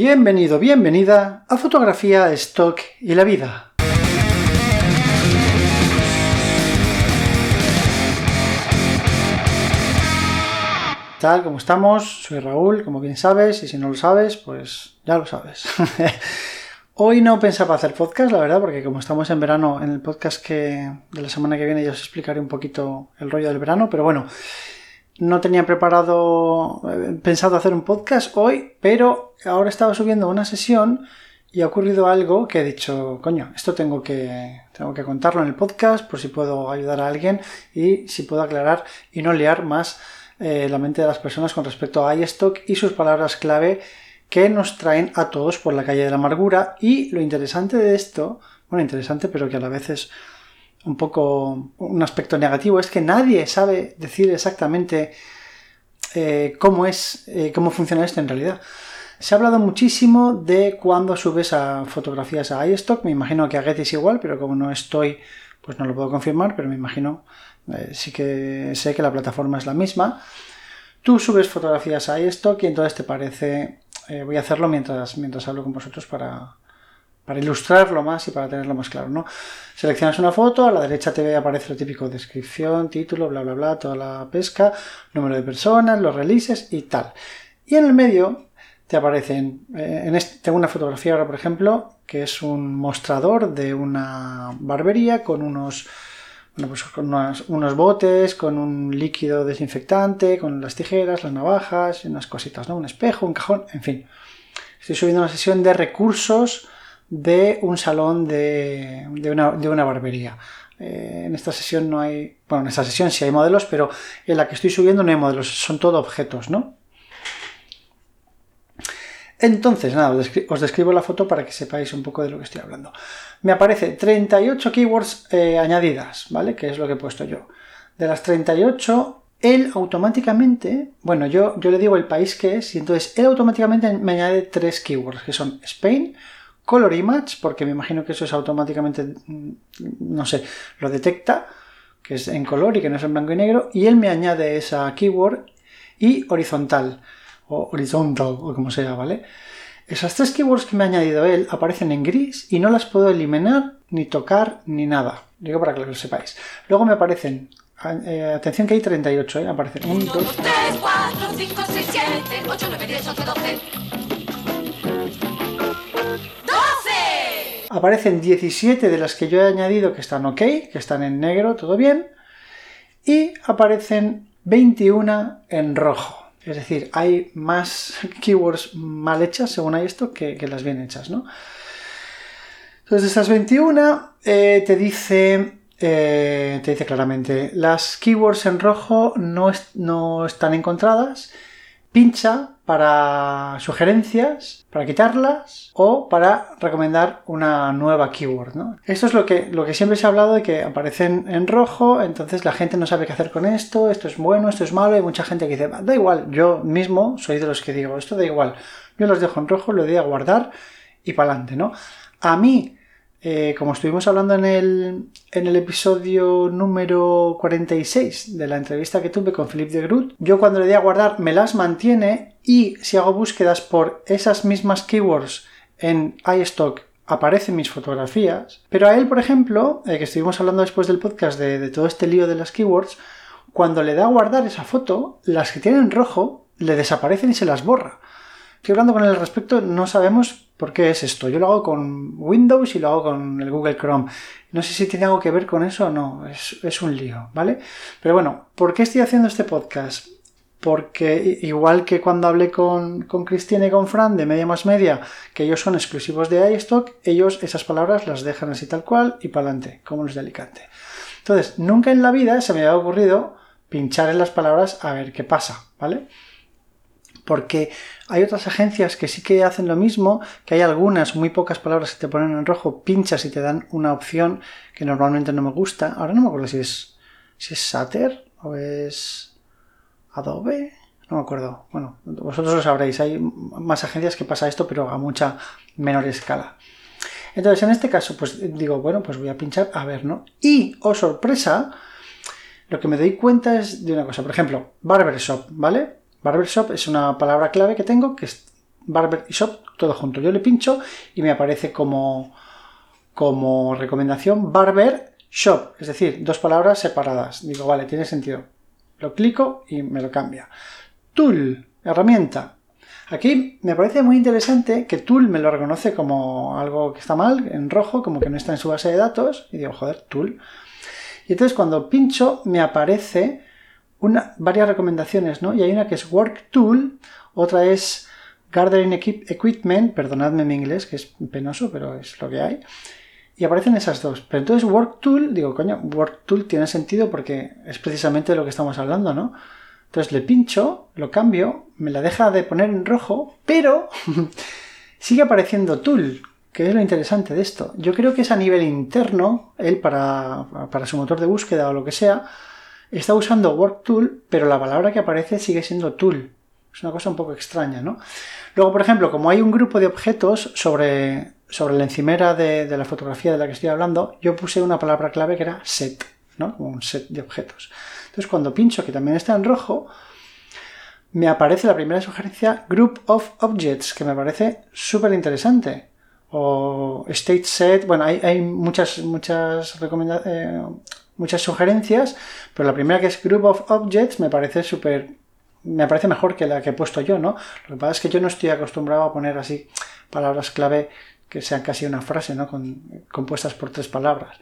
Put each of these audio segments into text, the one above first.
Bienvenido, bienvenida a Fotografía, Stock y la Vida. tal? ¿Cómo estamos? Soy Raúl, como bien sabes, y si no lo sabes, pues ya lo sabes. Hoy no pensaba hacer podcast, la verdad, porque como estamos en verano, en el podcast que de la semana que viene ya os explicaré un poquito el rollo del verano, pero bueno, no tenía preparado, eh, pensado hacer un podcast hoy, pero ahora estaba subiendo una sesión y ha ocurrido algo que he dicho, coño, esto tengo que, tengo que contarlo en el podcast por si puedo ayudar a alguien y si puedo aclarar y no liar más eh, la mente de las personas con respecto a iStock y sus palabras clave que nos traen a todos por la calle de la amargura. Y lo interesante de esto, bueno, interesante, pero que a la vez es un poco un aspecto negativo, es que nadie sabe decir exactamente eh, cómo es, eh, cómo funciona esto en realidad. Se ha hablado muchísimo de cuando subes a fotografías a iStock, me imagino que a Getty es igual, pero como no estoy, pues no lo puedo confirmar, pero me imagino eh, sí que sé que la plataforma es la misma. Tú subes fotografías a iStock y entonces te parece... Voy a hacerlo mientras, mientras hablo con vosotros para, para ilustrarlo más y para tenerlo más claro, ¿no? Seleccionas una foto, a la derecha te aparece lo típico, descripción, título, bla, bla, bla, toda la pesca, número de personas, los releases y tal. Y en el medio te aparecen, eh, en este, tengo una fotografía ahora, por ejemplo, que es un mostrador de una barbería con unos pues con unos botes, con un líquido desinfectante, con las tijeras, las navajas, unas cositas, ¿no? Un espejo, un cajón, en fin. Estoy subiendo una sesión de recursos de un salón de, una, barbería. Eh, en esta sesión no hay, bueno, en esta sesión sí hay modelos, pero en la que estoy subiendo no hay modelos, son todo objetos, ¿no? Entonces, nada, os describo la foto para que sepáis un poco de lo que estoy hablando. Me aparece 38 keywords eh, añadidas, ¿vale? Que es lo que he puesto yo. De las 38, él automáticamente, bueno, yo, yo le digo el país que es, y entonces él automáticamente me añade tres keywords, que son Spain, Color Image, porque me imagino que eso es automáticamente, mm, no sé, lo detecta, que es en color y que no es en blanco y negro, y él me añade esa keyword y horizontal o horizontal o como sea, ¿vale? Esas tres keywords que me ha añadido él aparecen en gris y no las puedo eliminar, ni tocar, ni nada. Digo para que lo sepáis. Luego me aparecen, eh, atención que hay 38, ¿eh? Aparecen 1, 2, 3, 4, 5, 6, 7, 8, 9, 10, 11, 12. 12. Aparecen 17 de las que yo he añadido que están ok, que están en negro, todo bien. Y aparecen 21 en rojo. Es decir, hay más keywords mal hechas, según hay esto, que, las bien hechas, ¿no? Entonces, de estas 21, eh, te dice. Eh, te dice claramente, las keywords en rojo no, no están encontradas. Pincha para sugerencias, para quitarlas o para recomendar una nueva keyword. Esto es lo que, lo que siempre se ha hablado de que aparecen en rojo, entonces la gente no sabe qué hacer con esto, esto es bueno, esto es malo, hay mucha gente que dice, da igual, yo mismo soy de los que digo, esto da igual, yo los dejo en rojo, lo doy a guardar y para adelante, ¿no? A mí eh, como estuvimos hablando en el, en el, episodio número 46 de la entrevista que tuve con Philippe de Groot, yo cuando le di a guardar me las mantiene y si hago búsquedas por esas mismas keywords en iStock aparecen mis fotografías, pero a él, por ejemplo, eh, que estuvimos hablando después del podcast de, de todo este lío de las keywords, cuando le da a guardar esa foto, las que tienen rojo le desaparecen y se las borra. Estoy hablando con él al respecto, no sabemos por qué es esto. Yo lo hago con Windows y lo hago con el Google Chrome. No sé si tiene algo que ver con eso o no, es, un lío, ¿vale? Pero bueno, ¿por qué estoy haciendo este podcast? Porque igual que cuando hablé con, con Cristina y con Fran de Media Más Media, que ellos son exclusivos de iStock, ellos esas palabras las dejan así tal cual y para adelante, como los de Alicante. Entonces, nunca en la vida se me había ocurrido pinchar en las palabras a ver qué pasa, ¿vale? Porque hay otras agencias que sí que hacen lo mismo, que hay algunas, muy pocas palabras que te ponen en rojo, pinchas y te dan una opción que normalmente no me gusta. Ahora no me acuerdo si es, si es Sater o es Adobe, no me acuerdo. Bueno, vosotros lo sabréis, hay más agencias que pasa esto, pero a mucha menor escala. Entonces, en este caso, pues digo, bueno, pues voy a pinchar a ver, ¿no? Y, oh sorpresa, lo que me doy cuenta es de una cosa. Por ejemplo, Barbershop, ¿vale? Barbershop es una palabra clave que tengo que barber y shop, todo junto. Yo le pincho y me aparece como, como recomendación barber shop, es decir, dos palabras separadas. Digo, vale, tiene sentido. Lo clico y me lo cambia. Tool, herramienta. Aquí me parece muy interesante que Tool me lo reconoce como algo que está mal, en rojo, como que no está en su base de datos. Y digo, joder, Tool. Y entonces cuando pincho me aparece varias recomendaciones, ¿no? Y hay una que es Work Tool, otra es Gardening Equipment, perdonadme mi inglés, que es penoso, pero es lo que hay. Y aparecen esas dos. Pero entonces Work Tool, digo, coño, Work Tool tiene sentido porque es precisamente de lo que estamos hablando, ¿no? Entonces le pincho, lo cambio, me la deja de poner en rojo, pero sigue apareciendo Tool, que es lo interesante de esto. Yo creo que es a nivel interno, él para, para su motor de búsqueda o lo que sea, está usando Work Tool, pero la palabra que aparece sigue siendo Tool. Es una cosa un poco extraña, ¿no? Luego, por ejemplo, como hay un grupo de objetos sobre, sobre la encimera de, la fotografía de la que estoy hablando, yo puse una palabra clave que era set, ¿no? un set de objetos. Entonces, cuando pincho, que también está en rojo, me aparece la primera sugerencia Group of Objects, que me parece súper interesante. O State Set, bueno, hay, muchas, muchas recomendaciones. Eh, muchas sugerencias, pero la primera que es Group of Objects me parece súper me parece mejor que la que he puesto yo, ¿no? Lo que pasa es que yo no estoy acostumbrado a poner así palabras clave que sean casi una frase, ¿no? compuestas por tres palabras.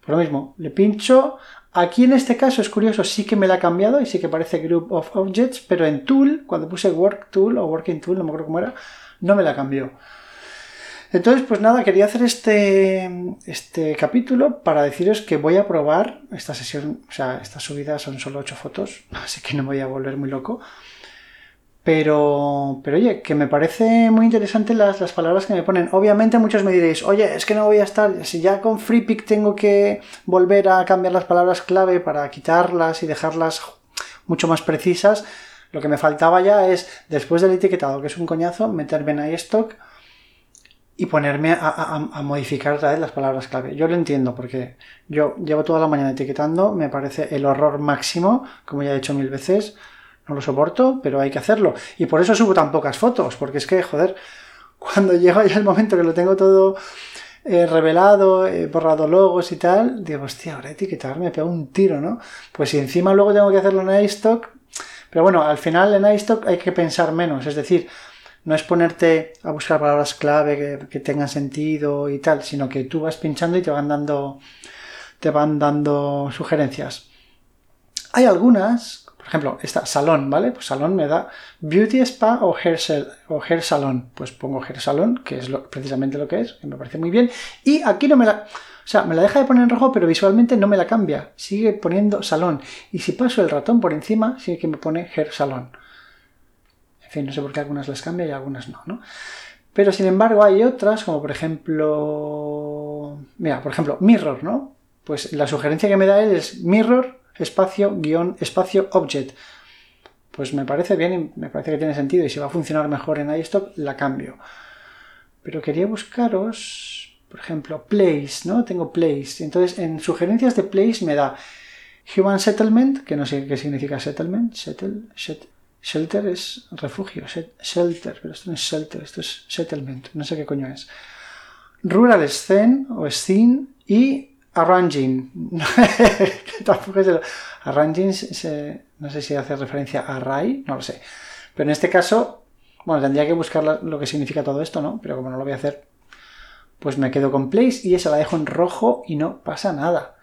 Por lo mismo, le pincho. Aquí en este caso es curioso, sí que me la ha cambiado y sí que parece Group of Objects, pero en Tool, cuando puse Work Tool o Working Tool, no me acuerdo cómo era, no me la cambió. Entonces, pues nada, quería hacer este, este capítulo para deciros que voy a probar esta sesión, o sea, estas subidas son solo 8 fotos, así que no me voy a volver muy loco. Pero, pero oye, que me parece muy interesante las, las, palabras que me ponen. Obviamente muchos me diréis, oye, es que no voy a estar, si ya con FreePick tengo que volver a cambiar las palabras clave para quitarlas y dejarlas mucho más precisas, lo que me faltaba ya es, después del etiquetado, que es un coñazo, meterme en iStock y ponerme a, modificar otra vez las palabras clave. Yo lo entiendo porque yo llevo toda la mañana etiquetando, me parece el horror máximo, como ya he dicho mil veces, no lo soporto, pero hay que hacerlo. Y por eso subo tan pocas fotos, porque es que, joder, cuando llega ya el momento que lo tengo todo eh, revelado, he borrado logos y tal, digo, hostia, ahora etiquetar me pego un tiro, ¿no? Pues si encima luego tengo que hacerlo en iStock, pero bueno, al final en iStock hay que pensar menos, es decir, no es ponerte a buscar palabras clave que, tengan sentido y tal, sino que tú vas pinchando y te van dando, te van dando sugerencias. Hay algunas, por ejemplo, esta salón, ¿vale? Pues salón me da beauty spa o hair, salon. Pues pongo hair salon, que es precisamente lo que es, que me parece muy bien. Y aquí no me la... O sea, me la deja de poner en rojo, pero visualmente no me la cambia. Sigue poniendo salón. Y si paso el ratón por encima, sigue que me pone hair salon. No sé por qué algunas las cambia y algunas no, ¿no? Pero sin embargo hay otras, como por ejemplo... Mira, por ejemplo, mirror, ¿no? Pues la sugerencia que me da él es mirror, espacio, guion, espacio, object. Pues me parece bien y me parece que tiene sentido y si va a funcionar mejor en iStock, la cambio. Pero quería buscaros, por ejemplo, place, ¿no? Tengo place. Entonces, en sugerencias de place me da human settlement, que no sé qué significa settlement, settle, settle Shelter es refugio, shelter, pero esto no es shelter, esto es settlement, no sé qué coño es. Rural scene o scene y arranging. Arranging, no sé si hace referencia a array, no lo sé. Pero en este caso, bueno, tendría que buscar lo que significa todo esto, ¿no? Pero como no lo voy a hacer, pues me quedo con place y esa la dejo en rojo y no pasa nada.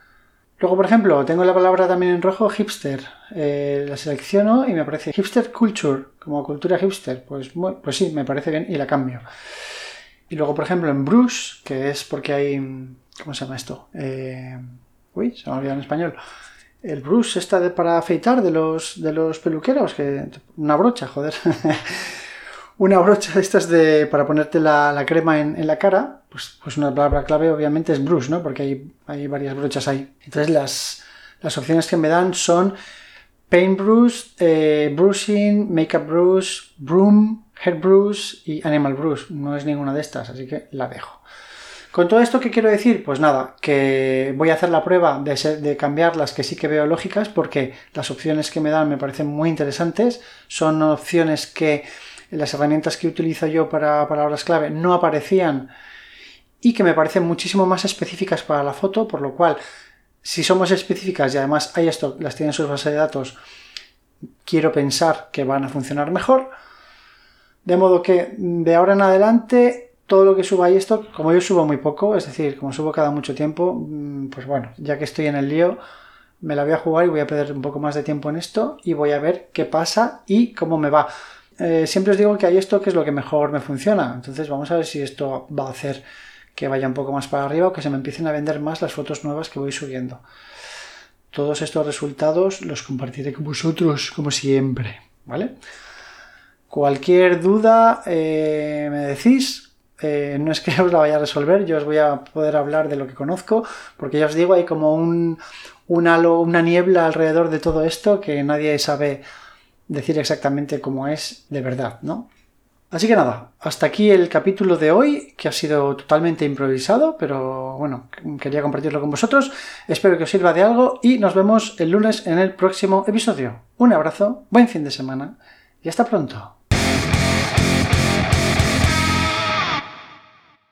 Luego, por ejemplo, tengo la palabra también en rojo, hipster. Eh, la selecciono y me aparece hipster culture, como cultura hipster. Pues, pues sí, me parece bien y la cambio. Y luego, por ejemplo, en brush, que es porque hay... ¿Cómo se llama esto? Eh, uy, se me ha olvidado en español. El brush está para afeitar de los, de los peluqueros, que una brocha, joder. una brocha de estas de, para ponerte la, crema en, la cara, pues, pues, una palabra clave obviamente es brush, ¿no? Porque hay, varias brochas ahí. Entonces las, opciones que me dan son paint brush, eh, brushing, makeup brush, broom, hair brush y animal brush. No es ninguna de estas, así que la dejo. Con todo esto, ¿qué quiero decir? Pues nada, que voy a hacer la prueba de, cambiar las que sí que veo lógicas porque las opciones que me dan me parecen muy interesantes. Son opciones que las herramientas que utilizo yo para palabras clave no aparecían y que me parecen muchísimo más específicas para la foto, por lo cual, si somos específicas y además hay esto, las tienen en su base de datos, quiero pensar que van a funcionar mejor. De modo que de ahora en adelante todo lo que suba ahí esto, como yo subo muy poco, es decir, como subo cada mucho tiempo, mm, pues bueno, ya que estoy en el lío, me la voy a jugar y voy a perder un poco más de tiempo en esto y voy a ver qué pasa y cómo me va. Eh, siempre os digo que hay esto que es lo que mejor me funciona, entonces vamos a ver si esto va a hacer que vaya un poco más para arriba o que se me empiecen a vender más las fotos nuevas que voy subiendo. Todos estos resultados los compartiré con vosotros como siempre, ¿vale? Cualquier duda eh, me decís, eh, no es que os la vaya a resolver, yo os voy a poder hablar de lo que conozco, porque ya os digo, hay como un, un halo, una niebla alrededor de todo esto que nadie sabe decir exactamente cómo es de verdad, ¿no? Así que nada, hasta aquí el capítulo de hoy, que ha sido totalmente improvisado, pero bueno, quería compartirlo con vosotros. Espero que os sirva de algo y nos vemos el lunes en el próximo episodio. Un abrazo, buen fin de semana y hasta pronto.